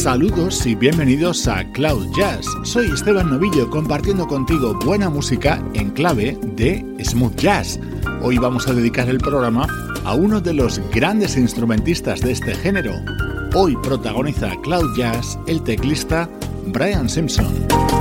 Saludos y bienvenidos a Cloud Jazz. Soy Esteban Novillo compartiendo contigo buena música en clave de smooth jazz. Hoy vamos a dedicar el programa a uno de los grandes instrumentistas de este género. Hoy protagoniza Cloud Jazz el teclista Brian Simpson.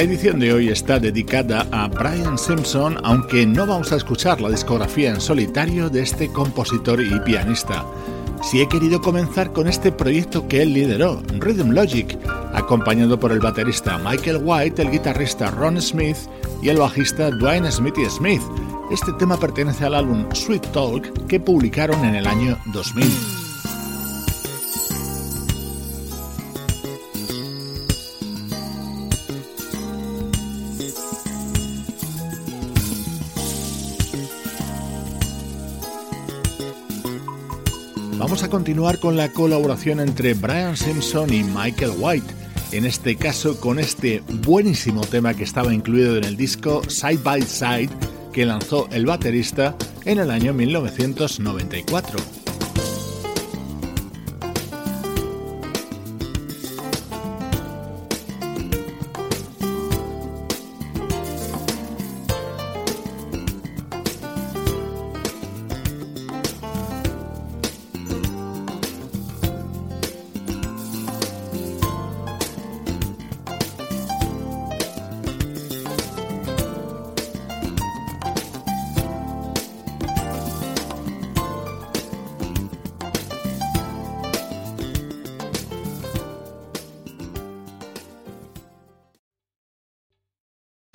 La edición de hoy está dedicada a Brian Simpson, aunque no vamos a escuchar la discografía en solitario de este compositor y pianista. si he querido comenzar con este proyecto que él lideró, Rhythm Logic, acompañado por el baterista Michael White, el guitarrista Ron Smith y el bajista Dwayne Smithy Smith. Este tema pertenece al álbum Sweet Talk que publicaron en el año 2000. Vamos a continuar con la colaboración entre Brian Simpson y Michael White, en este caso con este buenísimo tema que estaba incluido en el disco Side by Side que lanzó el baterista en el año 1994.